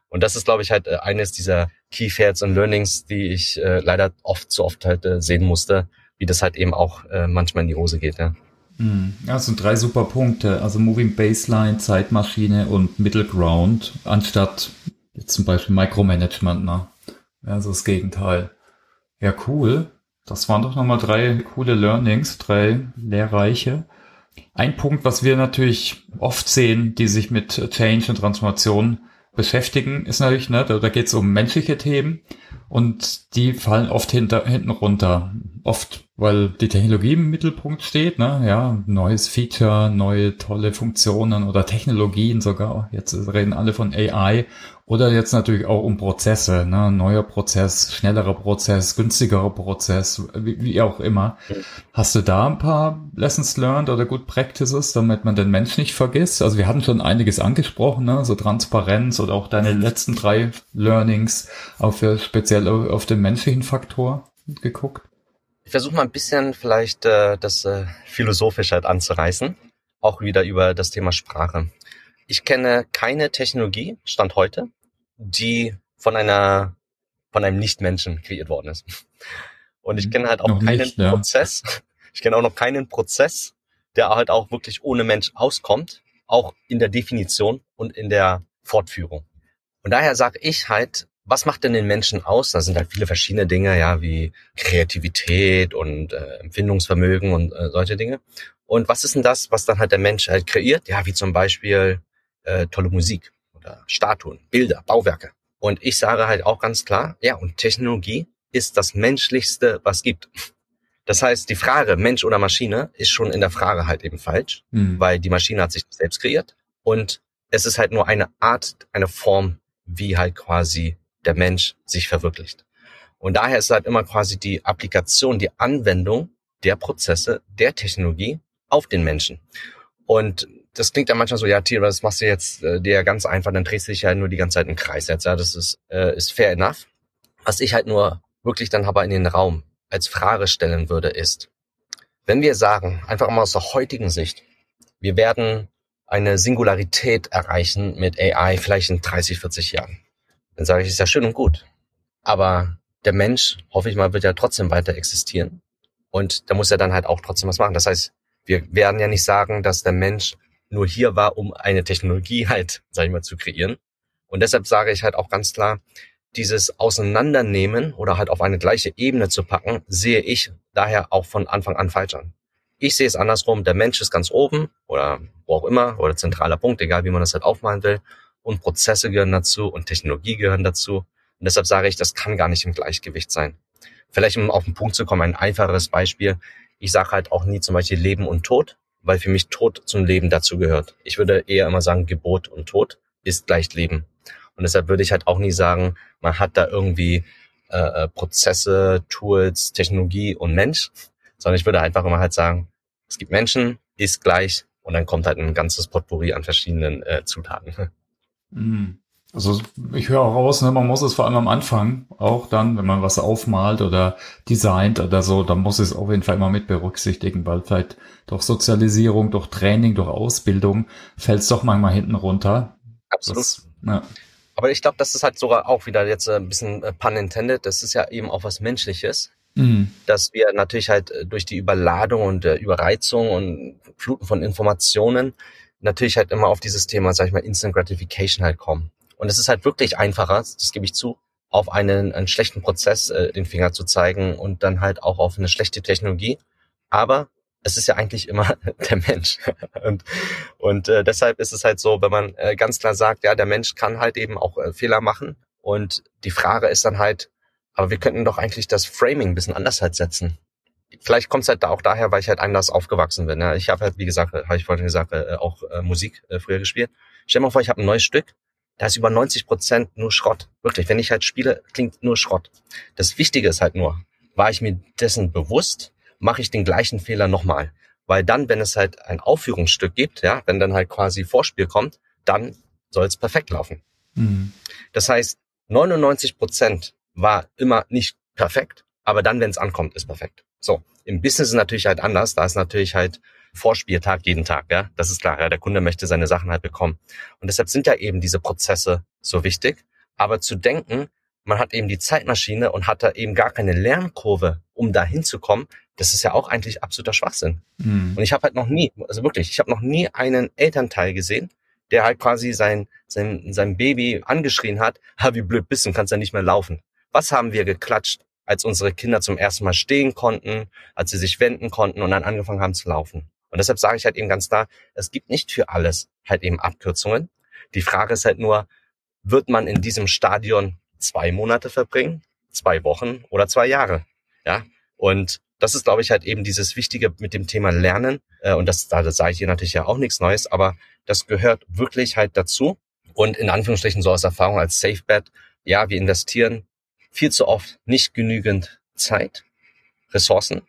Und das ist, glaube ich, halt äh, eines dieser Key Facts und Learnings, die ich äh, leider oft zu oft halt äh, sehen musste, wie das halt eben auch äh, manchmal in die Hose geht. Ja. Hm. Ja, sind drei super Punkte. Also Moving Baseline, Zeitmaschine und Middle Ground, anstatt jetzt zum Beispiel Micromanagement. Ne? Ja, so das Gegenteil. Ja, cool. Das waren doch nochmal drei coole Learnings, drei lehrreiche. Ein Punkt, was wir natürlich oft sehen, die sich mit Change und Transformation beschäftigen, ist natürlich, ne, da, da geht es um menschliche Themen und die fallen oft hinter, hinten runter. Oft weil die Technologie im Mittelpunkt steht, ne? Ja, neues Feature, neue tolle Funktionen oder Technologien sogar. Jetzt reden alle von AI oder jetzt natürlich auch um Prozesse, ne? Neuer Prozess, schnellerer Prozess, günstigerer Prozess, wie, wie auch immer. Hast du da ein paar Lessons learned oder Good Practices, damit man den Mensch nicht vergisst? Also wir hatten schon einiges angesprochen, ne? So Transparenz oder auch deine letzten drei Learnings auch für speziell auf den menschlichen Faktor geguckt. Ich versuche mal ein bisschen vielleicht äh, das äh, philosophisch halt anzureißen, auch wieder über das Thema Sprache. Ich kenne keine Technologie, Stand heute, die von einer von einem Nichtmenschen kreiert worden ist. Und ich mhm. kenne halt auch noch keinen nicht, ja. Prozess. Ich kenne auch noch keinen Prozess, der halt auch wirklich ohne Mensch auskommt, auch in der Definition und in der Fortführung. Und daher sage ich halt, was macht denn den Menschen aus? Da sind halt viele verschiedene Dinge, ja, wie Kreativität und äh, Empfindungsvermögen und äh, solche Dinge. Und was ist denn das, was dann halt der Mensch halt kreiert? Ja, wie zum Beispiel äh, tolle Musik oder Statuen, Bilder, Bauwerke. Und ich sage halt auch ganz klar, ja, und Technologie ist das Menschlichste, was gibt. Das heißt, die Frage Mensch oder Maschine ist schon in der Frage halt eben falsch, mhm. weil die Maschine hat sich selbst kreiert und es ist halt nur eine Art, eine Form, wie halt quasi der Mensch sich verwirklicht. Und daher ist halt immer quasi die Applikation, die Anwendung der Prozesse, der Technologie auf den Menschen. Und das klingt ja manchmal so, ja, Tira, das machst du jetzt äh, dir ganz einfach, dann drehst du dich ja nur die ganze Zeit im Kreis jetzt. Ja, das ist, äh, ist fair enough. Was ich halt nur wirklich dann aber in den Raum als Frage stellen würde, ist, wenn wir sagen, einfach mal aus der heutigen Sicht, wir werden eine Singularität erreichen mit AI vielleicht in 30, 40 Jahren. Dann sage ich, ist ja schön und gut. Aber der Mensch, hoffe ich mal, wird ja trotzdem weiter existieren. Und da muss er dann halt auch trotzdem was machen. Das heißt, Wir werden ja nicht sagen, dass der Mensch nur hier war, um eine Technologie halt, sag ich mal, zu kreieren. Und deshalb sage ich halt auch ganz klar, dieses Auseinandernehmen oder halt auf eine gleiche Ebene zu packen, sehe ich daher auch von Anfang an falsch an. Ich sehe es andersrum, der Mensch ist ganz oben oder wo auch immer oder zentraler Punkt, egal wie man das halt aufmalen will. Und Prozesse gehören dazu und Technologie gehören dazu. Und deshalb sage ich, das kann gar nicht im Gleichgewicht sein. Vielleicht um auf den Punkt zu kommen, ein einfacheres Beispiel. Ich sage halt auch nie zum Beispiel Leben und Tod, weil für mich Tod zum Leben dazu gehört. Ich würde eher immer sagen, Gebot und Tod ist gleich Leben. Und deshalb würde ich halt auch nie sagen, man hat da irgendwie äh, äh, Prozesse, Tools, Technologie und Mensch, sondern ich würde einfach immer halt sagen, es gibt Menschen, ist gleich und dann kommt halt ein ganzes Potpourri an verschiedenen äh, Zutaten. Mhm. Also ich höre auch raus, ne, man muss es vor allem am Anfang auch dann, wenn man was aufmalt oder designt oder so, dann muss es auf jeden Fall immer mit berücksichtigen, weil vielleicht durch Sozialisierung, durch Training, durch Ausbildung fällt es doch manchmal hinten runter. Absolut. Das, ja. Aber ich glaube, das ist halt sogar auch wieder jetzt ein bisschen äh, pun intended. Das ist ja eben auch was Menschliches, mhm. dass wir natürlich halt äh, durch die Überladung und äh, Überreizung und Fluten von Informationen natürlich halt immer auf dieses Thema, sag ich mal, Instant Gratification halt kommen. Und es ist halt wirklich einfacher, das gebe ich zu, auf einen, einen schlechten Prozess äh, den Finger zu zeigen und dann halt auch auf eine schlechte Technologie. Aber es ist ja eigentlich immer der Mensch. und und äh, deshalb ist es halt so, wenn man äh, ganz klar sagt, ja, der Mensch kann halt eben auch äh, Fehler machen. Und die Frage ist dann halt, aber wir könnten doch eigentlich das Framing ein bisschen anders halt setzen. Vielleicht kommt es halt da auch daher, weil ich halt anders aufgewachsen bin. Ja. Ich habe halt, wie gesagt, habe ich vorhin gesagt, äh, auch äh, Musik äh, früher gespielt. Stell dir mal vor, ich habe ein neues Stück, da ist über 90 Prozent nur Schrott. Wirklich, wenn ich halt spiele, klingt nur Schrott. Das Wichtige ist halt nur, war ich mir dessen bewusst, mache ich den gleichen Fehler nochmal. Weil dann, wenn es halt ein Aufführungsstück gibt, ja, wenn dann halt quasi Vorspiel kommt, dann soll es perfekt laufen. Mhm. Das heißt, 99 Prozent war immer nicht perfekt, aber dann, wenn es ankommt, ist perfekt. So, im Business ist natürlich halt anders. Da ist natürlich halt Vorspieltag jeden Tag, ja. Das ist klar, ja. Der Kunde möchte seine Sachen halt bekommen. Und deshalb sind ja eben diese Prozesse so wichtig. Aber zu denken, man hat eben die Zeitmaschine und hat da eben gar keine Lernkurve, um da hinzukommen, das ist ja auch eigentlich absoluter Schwachsinn. Mhm. Und ich habe halt noch nie, also wirklich, ich habe noch nie einen Elternteil gesehen, der halt quasi sein, sein, sein Baby angeschrien hat, ha, wie blöd bist du, kannst ja nicht mehr laufen. Was haben wir geklatscht, als unsere Kinder zum ersten Mal stehen konnten, als sie sich wenden konnten und dann angefangen haben zu laufen? Und deshalb sage ich halt eben ganz klar, es gibt nicht für alles halt eben Abkürzungen. Die Frage ist halt nur, wird man in diesem Stadion zwei Monate verbringen, zwei Wochen oder zwei Jahre? Ja, und das ist, glaube ich, halt eben dieses Wichtige mit dem Thema Lernen. Äh, und das, da sage ich hier natürlich ja auch nichts Neues, aber das gehört wirklich halt dazu. Und in Anführungsstrichen so aus Erfahrung als Safe Bet, ja, wir investieren viel zu oft nicht genügend Zeit, Ressourcen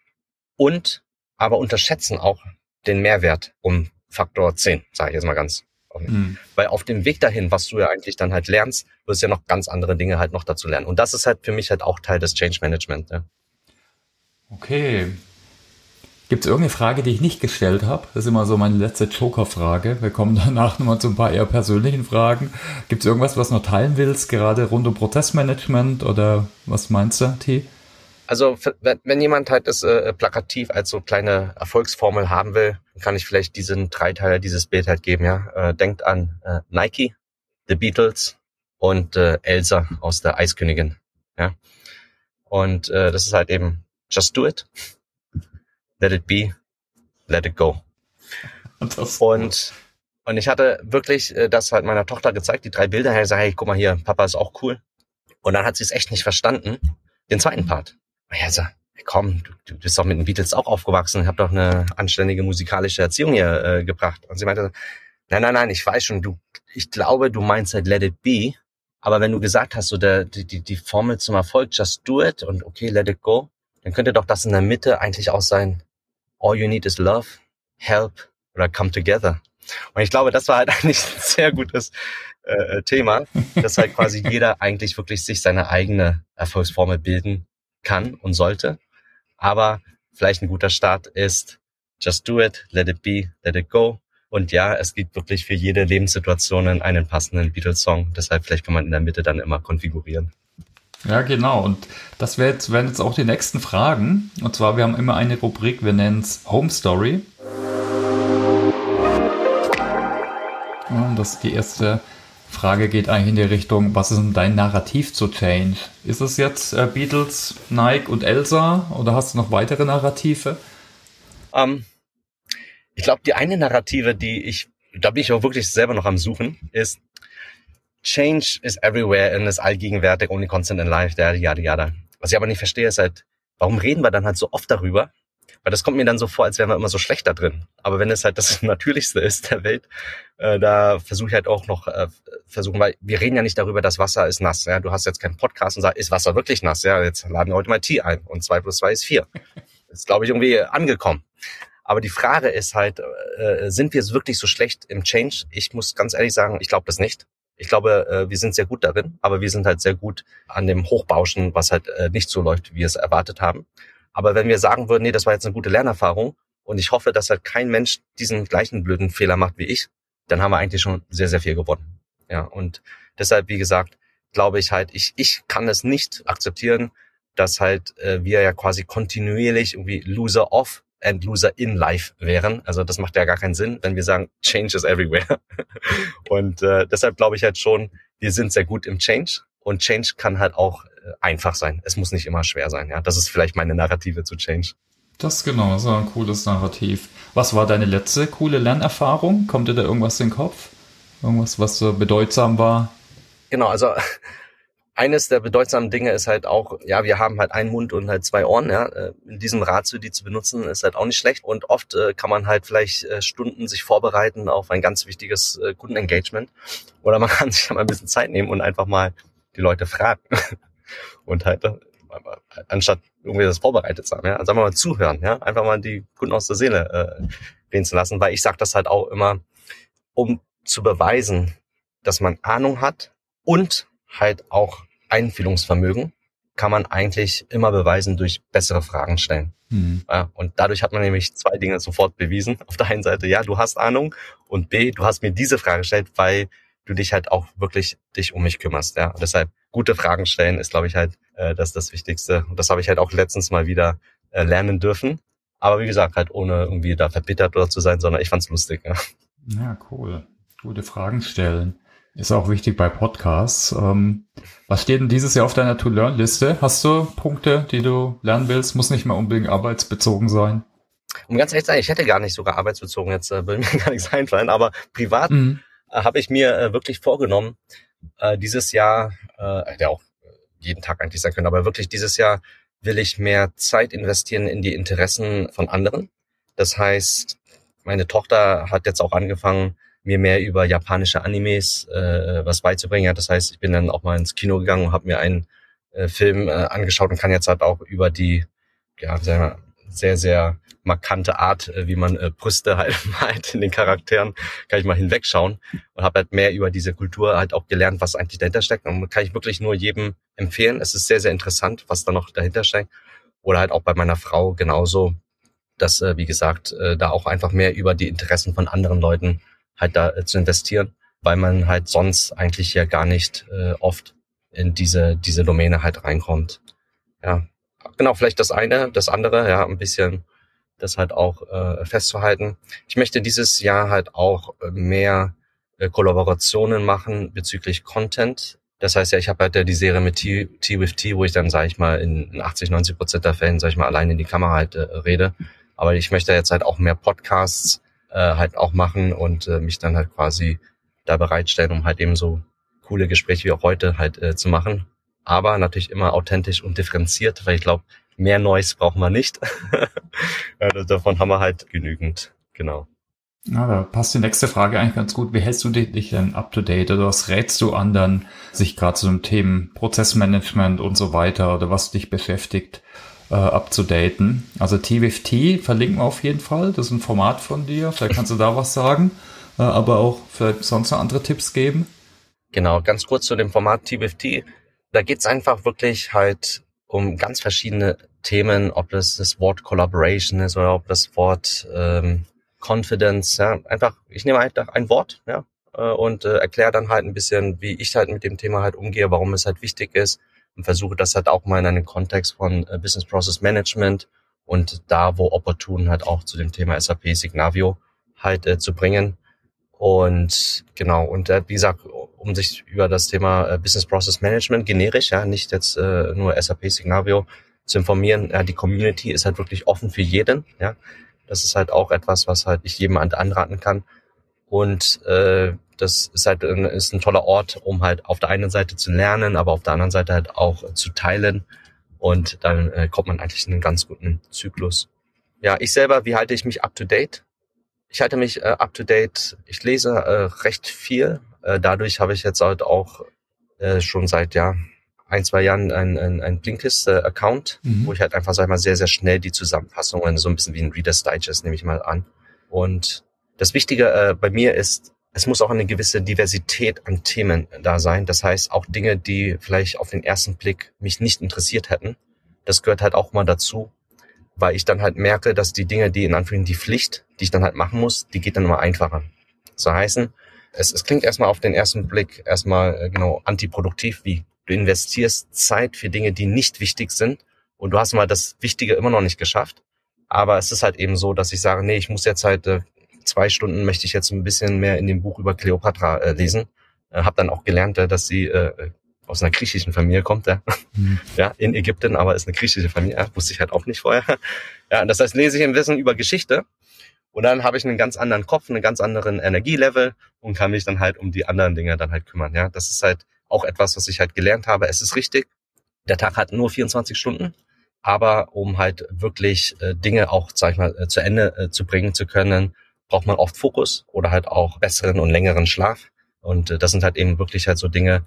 und aber unterschätzen auch den Mehrwert um Faktor 10, sage ich jetzt mal ganz Mhm. Weil auf dem Weg dahin, was du ja eigentlich dann halt lernst, wirst du ja noch ganz andere Dinge halt noch dazu lernen. Und das ist halt für mich halt auch Teil des Change Management. Ja. Okay. Gibt es irgendeine Frage, die ich nicht gestellt habe? Das ist immer so meine letzte Joker-Frage. Wir kommen danach nochmal zu ein paar eher persönlichen Fragen. Gibt es irgendwas, was du noch teilen willst, gerade rund um Prozessmanagement oder was meinst du, T? Also wenn, jemand halt das äh, plakativ als so kleine Erfolgsformel haben will, kann ich vielleicht diesen Dreiteiler, dieses Bild halt geben. Ja, äh, denkt an äh, Nike, The Beatles und äh, Elsa aus der Eiskönigin. Ja, und äh, das ist halt eben Just do it, let it be, let it go. Und und ich hatte wirklich äh, das halt meiner Tochter gezeigt, die drei Bilder, her, gesagt, hey, guck mal hier, Papa ist auch cool. Und dann hat sie es echt nicht verstanden, den zweiten Part. Ja, so, komm, du, du bist doch mit den Beatles auch aufgewachsen, hab doch eine anständige musikalische Erziehung hier äh, gebracht. Und sie meinte, nein, nein, nein, ich weiß schon, du, ich glaube, du meinst halt Let It Be. Aber wenn du gesagt hast, so der, die, die, die Formel zum Erfolg, just do it und okay, let it go, dann könnte doch das in der Mitte eigentlich auch sein, all you need is love, help oder come together. Und ich glaube, das war halt eigentlich ein sehr gutes äh, Thema, dass halt quasi jeder eigentlich wirklich sich seine eigene Erfolgsformel bilden kann und sollte. Aber vielleicht ein guter Start ist just do it, let it be, let it go. Und ja, es gibt wirklich für jede Lebenssituation einen passenden Beatles-Song. Deshalb vielleicht kann man in der Mitte dann immer konfigurieren. Ja, genau. Und das wär jetzt, wären jetzt auch die nächsten Fragen. Und zwar, wir haben immer eine Rubrik, wir nennen es Home Story. Und das die erste Frage geht eigentlich in die Richtung, was ist denn dein Narrativ zu Change? Ist es jetzt äh, Beatles, Nike und Elsa oder hast du noch weitere Narrative? Ähm, ich glaube, die eine Narrative, die ich, da bin ich auch wirklich selber noch am Suchen, ist, Change is everywhere and is allgegenwärtig, only constant in life, yada, yada, yada. Was ich aber nicht verstehe, ist halt, warum reden wir dann halt so oft darüber? Weil das kommt mir dann so vor, als wären wir immer so schlecht da drin. Aber wenn es halt das Natürlichste ist der Welt, äh, da versuche ich halt auch noch äh, versuchen, weil wir reden ja nicht darüber, dass Wasser ist nass. Ja? Du hast jetzt keinen Podcast und sagst, ist Wasser wirklich nass? Ja, jetzt laden wir heute mal Tee ein und zwei plus zwei ist vier. ist, glaube ich, irgendwie angekommen. Aber die Frage ist halt, äh, sind wir wirklich so schlecht im Change? Ich muss ganz ehrlich sagen, ich glaube das nicht. Ich glaube, äh, wir sind sehr gut darin, aber wir sind halt sehr gut an dem Hochbauschen, was halt äh, nicht so läuft, wie wir es erwartet haben. Aber wenn wir sagen würden, nee, das war jetzt eine gute Lernerfahrung und ich hoffe, dass halt kein Mensch diesen gleichen blöden Fehler macht wie ich, dann haben wir eigentlich schon sehr, sehr viel gewonnen. Ja, und deshalb, wie gesagt, glaube ich halt, ich, ich kann es nicht akzeptieren, dass halt äh, wir ja quasi kontinuierlich irgendwie Loser off and Loser in Life wären. Also das macht ja gar keinen Sinn, wenn wir sagen, Change is everywhere. und äh, deshalb glaube ich halt schon, wir sind sehr gut im Change und Change kann halt auch äh, einfach sein. Es muss nicht immer schwer sein. Ja, das ist vielleicht meine Narrative zu Change. Das genau, das ist ein cooles Narrativ. Was war deine letzte coole Lernerfahrung? Kommt dir da irgendwas in den Kopf? Irgendwas, was so bedeutsam war? Genau, also eines der bedeutsamen Dinge ist halt auch, ja, wir haben halt einen Mund und halt zwei Ohren, ja. Äh, in diesem Ratio, die zu benutzen, ist halt auch nicht schlecht. Und oft äh, kann man halt vielleicht äh, Stunden sich vorbereiten auf ein ganz wichtiges äh, Kundenengagement. Oder man kann sich mal ein bisschen Zeit nehmen und einfach mal die Leute fragen. und halt, äh, anstatt irgendwie das vorbereitet zu haben, ja. Also einfach mal zuhören, ja. Einfach mal die Kunden aus der Seele äh, reden zu lassen, weil ich sage das halt auch immer, um zu beweisen, dass man Ahnung hat und halt auch Einfühlungsvermögen kann man eigentlich immer beweisen durch bessere Fragen stellen. Mhm. Ja, und dadurch hat man nämlich zwei Dinge sofort bewiesen. Auf der einen Seite, ja, du hast Ahnung und B, du hast mir diese Frage gestellt, weil du dich halt auch wirklich dich um mich kümmerst. Ja, und deshalb gute Fragen stellen ist, glaube ich, halt äh, das das Wichtigste. Und das habe ich halt auch letztens mal wieder äh, lernen dürfen. Aber wie gesagt, halt ohne irgendwie da verbittert oder zu sein, sondern ich fand's lustig. Ja, ja cool. Gute Fragen stellen. Ist auch wichtig bei Podcasts. Ähm, was steht denn dieses Jahr auf deiner To-Learn-Liste? Hast du Punkte, die du lernen willst? Muss nicht mal unbedingt arbeitsbezogen sein. Um ganz ehrlich zu sein, ich hätte gar nicht sogar arbeitsbezogen, jetzt äh, will mir gar nichts einfallen, aber privat mhm. äh, habe ich mir äh, wirklich vorgenommen, äh, dieses Jahr, äh, hätte auch jeden Tag eigentlich sein können, aber wirklich dieses Jahr will ich mehr Zeit investieren in die Interessen von anderen. Das heißt, meine Tochter hat jetzt auch angefangen, mir mehr über japanische Animes äh, was beizubringen. Ja, das heißt, ich bin dann auch mal ins Kino gegangen und habe mir einen äh, Film äh, angeschaut und kann jetzt halt auch über die ja, sehr, sehr, sehr markante Art, äh, wie man äh, Brüste halt malt in den Charakteren, kann ich mal hinwegschauen und habe halt mehr über diese Kultur halt auch gelernt, was eigentlich dahinter steckt. Und kann ich wirklich nur jedem empfehlen. Es ist sehr, sehr interessant, was da noch dahinter steckt. Oder halt auch bei meiner Frau genauso, dass, äh, wie gesagt, äh, da auch einfach mehr über die Interessen von anderen Leuten halt da äh, zu investieren, weil man halt sonst eigentlich ja gar nicht äh, oft in diese, diese Domäne halt reinkommt. Ja, genau, vielleicht das eine, das andere, ja, ein bisschen das halt auch äh, festzuhalten. Ich möchte dieses Jahr halt auch mehr äh, Kollaborationen machen bezüglich Content. Das heißt ja, ich habe halt ja die Serie mit T, T with T, wo ich dann, sage ich mal, in 80, 90 Prozent der Fällen, sage ich mal, allein in die Kamera halt äh, rede. Aber ich möchte jetzt halt auch mehr Podcasts äh, halt auch machen und äh, mich dann halt quasi da bereitstellen, um halt eben so coole Gespräche wie auch heute halt äh, zu machen. Aber natürlich immer authentisch und differenziert, weil ich glaube, mehr Neues brauchen wir nicht. davon haben wir halt genügend, genau. Ja, da passt die nächste Frage eigentlich ganz gut. Wie hältst du dich denn up to date oder was rätst du anderen, sich gerade zu den Themen Prozessmanagement und so weiter oder was dich beschäftigt, äh, abzudaten. Also T with T verlinken wir auf jeden Fall. Das ist ein Format von dir. Vielleicht kannst du da was sagen, äh, aber auch vielleicht sonst noch andere Tipps geben. Genau, ganz kurz zu dem Format T with T. Da geht's einfach wirklich halt um ganz verschiedene Themen, ob das das Wort Collaboration ist oder ob das Wort ähm, Confidence. Ja, einfach, ich nehme einfach ein Wort, ja, äh, und äh, erkläre dann halt ein bisschen, wie ich halt mit dem Thema halt umgehe, warum es halt wichtig ist und versuche das halt auch mal in einen Kontext von äh, Business Process Management und da, wo opportun halt auch zu dem Thema SAP Signavio halt äh, zu bringen. Und genau, und äh, wie gesagt, um sich über das Thema äh, Business Process Management generisch, ja, nicht jetzt äh, nur SAP Signavio zu informieren, ja, die Community ist halt wirklich offen für jeden, ja. Das ist halt auch etwas, was halt ich jedem anraten kann. Und äh, das ist halt ein, ist ein toller Ort, um halt auf der einen Seite zu lernen, aber auf der anderen Seite halt auch äh, zu teilen. Und dann äh, kommt man eigentlich in einen ganz guten Zyklus. Ja, ich selber, wie halte ich mich up to date? Ich halte mich äh, up to date. Ich lese äh, recht viel. Äh, dadurch habe ich jetzt halt auch äh, schon seit ja ein zwei Jahren ein, ein, ein Blinkist-Account, mhm. wo ich halt einfach sag ich mal sehr sehr schnell die Zusammenfassungen so ein bisschen wie ein Reader's Digest nehme ich mal an. Und das Wichtige äh, bei mir ist, es muss auch eine gewisse Diversität an Themen da sein. Das heißt, auch Dinge, die vielleicht auf den ersten Blick mich nicht interessiert hätten. Das gehört halt auch mal dazu, weil ich dann halt merke, dass die Dinge, die in Anführungszeichen die Pflicht, die ich dann halt machen muss, die geht dann immer einfacher. So heißen, es, es klingt erstmal auf den ersten Blick erstmal äh, genau antiproduktiv, wie du investierst Zeit für Dinge, die nicht wichtig sind und du hast mal das Wichtige immer noch nicht geschafft. Aber es ist halt eben so, dass ich sage, nee, ich muss jetzt halt äh, zwei Stunden möchte ich jetzt ein bisschen mehr in dem Buch über Cleopatra äh, lesen. Äh, habe dann auch gelernt, äh, dass sie äh, aus einer griechischen Familie kommt, ja. Mhm. ja, in Ägypten, aber ist eine griechische Familie, ja, wusste ich halt auch nicht vorher. Ja, das heißt, lese ich ein Wissen über Geschichte und dann habe ich einen ganz anderen Kopf, einen ganz anderen Energielevel und kann mich dann halt um die anderen Dinge dann halt kümmern, ja. Das ist halt auch etwas, was ich halt gelernt habe. Es ist richtig, der Tag hat nur 24 Stunden, aber um halt wirklich äh, Dinge auch, sag ich mal, äh, zu Ende äh, zu bringen zu können, braucht man oft Fokus oder halt auch besseren und längeren Schlaf. Und äh, das sind halt eben wirklich halt so Dinge,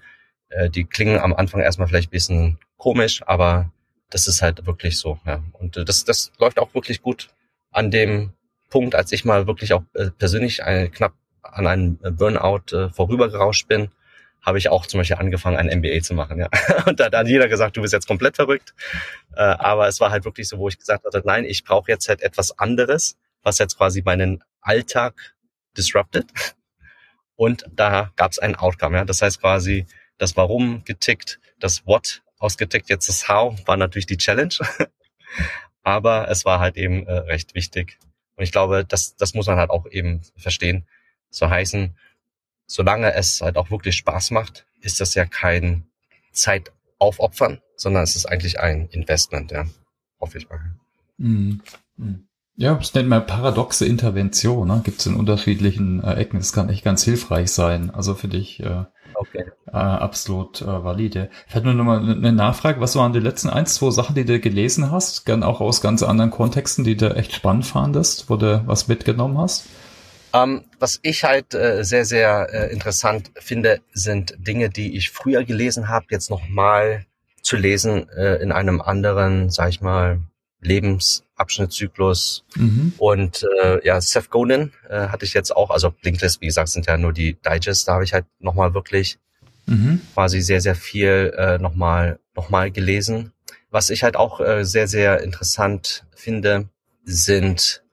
äh, die klingen am Anfang erstmal vielleicht ein bisschen komisch, aber das ist halt wirklich so. Ja. Und äh, das, das läuft auch wirklich gut an dem Punkt, als ich mal wirklich auch äh, persönlich ein, knapp an einem Burnout äh, vorübergerauscht bin, habe ich auch zum Beispiel angefangen, ein MBA zu machen. Ja. Und da hat dann jeder gesagt, du bist jetzt komplett verrückt. Äh, aber es war halt wirklich so, wo ich gesagt hatte, nein, ich brauche jetzt halt etwas anderes, was jetzt quasi meinen Alltag disrupted. Und da gab es ein Outcome. Ja. Das heißt quasi, das Warum getickt, das What ausgetickt, jetzt das How war natürlich die Challenge. Aber es war halt eben äh, recht wichtig. Und ich glaube, das, das muss man halt auch eben verstehen. So heißen, solange es halt auch wirklich Spaß macht, ist das ja kein Zeit aufopfern, sondern es ist eigentlich ein Investment, ja. Hoffe ich mal. Mm, mm. Ja, das nennt man paradoxe Intervention. Ne? Gibt es in unterschiedlichen äh, Ecken. Das kann echt ganz hilfreich sein. Also für dich äh, okay. äh, absolut äh, valide. Ich hätte nur noch mal eine Nachfrage. Was waren die letzten ein, zwei Sachen, die du gelesen hast? Gern auch aus ganz anderen Kontexten, die du echt spannend fandest, wo du was mitgenommen hast? Um, ähm, was ich halt äh, sehr, sehr äh, interessant finde, sind Dinge, die ich früher gelesen habe, jetzt nochmal zu lesen äh, in einem anderen, sag ich mal, Lebensabschnittszyklus. Mhm. Und äh, ja, Seth Godin äh, hatte ich jetzt auch, also Blinklist, wie gesagt, sind ja nur die Digests, da habe ich halt nochmal wirklich mhm. quasi sehr, sehr viel äh, nochmal noch mal gelesen. Was ich halt auch äh, sehr, sehr interessant finde, sind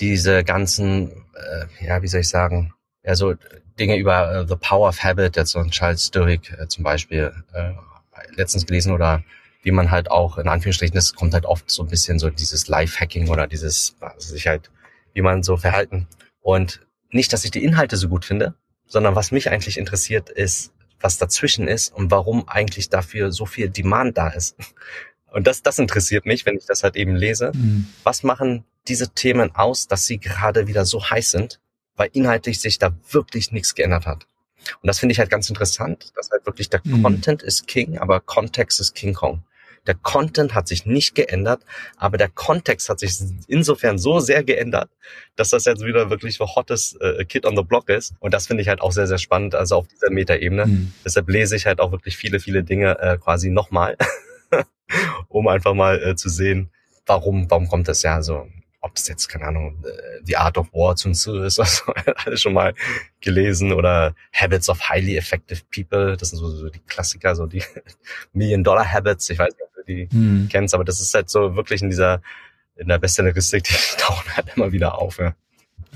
diese ganzen, äh, ja, wie soll ich sagen, ja, so Dinge über äh, The Power of Habit, jetzt so ein Charles Sturrick äh, zum Beispiel äh, letztens gelesen oder wie man halt auch, in Anführungsstrichen, das kommt halt oft so ein bisschen so dieses Life-Hacking oder dieses, also sich halt, wie man so verhalten. Und nicht, dass ich die Inhalte so gut finde, sondern was mich eigentlich interessiert ist, was dazwischen ist und warum eigentlich dafür so viel Demand da ist. Und das, das interessiert mich, wenn ich das halt eben lese. Mhm. Was machen diese Themen aus, dass sie gerade wieder so heiß sind, weil inhaltlich sich da wirklich nichts geändert hat. Und das finde ich halt ganz interessant, dass halt wirklich der mhm. Content ist King, aber Kontext ist King Kong. Der Content hat sich nicht geändert, aber der Kontext hat sich insofern so sehr geändert, dass das jetzt wieder wirklich so hottes äh, Kid on the Block ist. Und das finde ich halt auch sehr, sehr spannend, also auf dieser Metaebene. Mhm. Deshalb lese ich halt auch wirklich viele, viele Dinge äh, quasi nochmal, um einfach mal äh, zu sehen, warum, warum kommt das ja so ob es jetzt, keine Ahnung, äh, The Art of War Sun Tzu ist, also alles schon mal gelesen oder Habits of Highly Effective People, das sind so, so die Klassiker, so die Million Dollar Habits, ich weiß nicht, ob die hm. kennst, aber das ist halt so wirklich in dieser, in der Bestselleristik, die tauchen halt immer wieder auf, ja.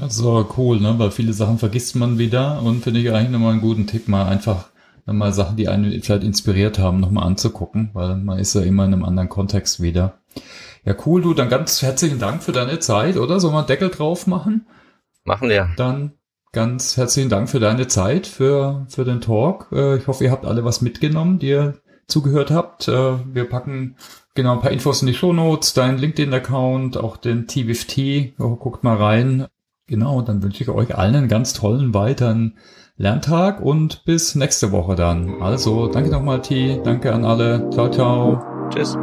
Also cool, ne? Weil viele Sachen vergisst man wieder und finde ich eigentlich nochmal einen guten Tipp, mal einfach nochmal Sachen, die einen vielleicht inspiriert haben, nochmal anzugucken, weil man ist ja immer in einem anderen Kontext wieder. Ja, cool, du, dann ganz herzlichen Dank für deine Zeit, oder? Sollen wir einen Deckel drauf machen? Machen wir. Dann ganz herzlichen Dank für deine Zeit, für, für den Talk. Äh, ich hoffe, ihr habt alle was mitgenommen, die ihr zugehört habt. Äh, wir packen genau ein paar Infos in die Show Notes, dein LinkedIn-Account, auch den TWFT. Oh, guckt mal rein. Genau, dann wünsche ich euch allen einen ganz tollen weiteren Lerntag und bis nächste Woche dann. Also, danke nochmal, T. Danke an alle. Ciao, ciao. Tschüss.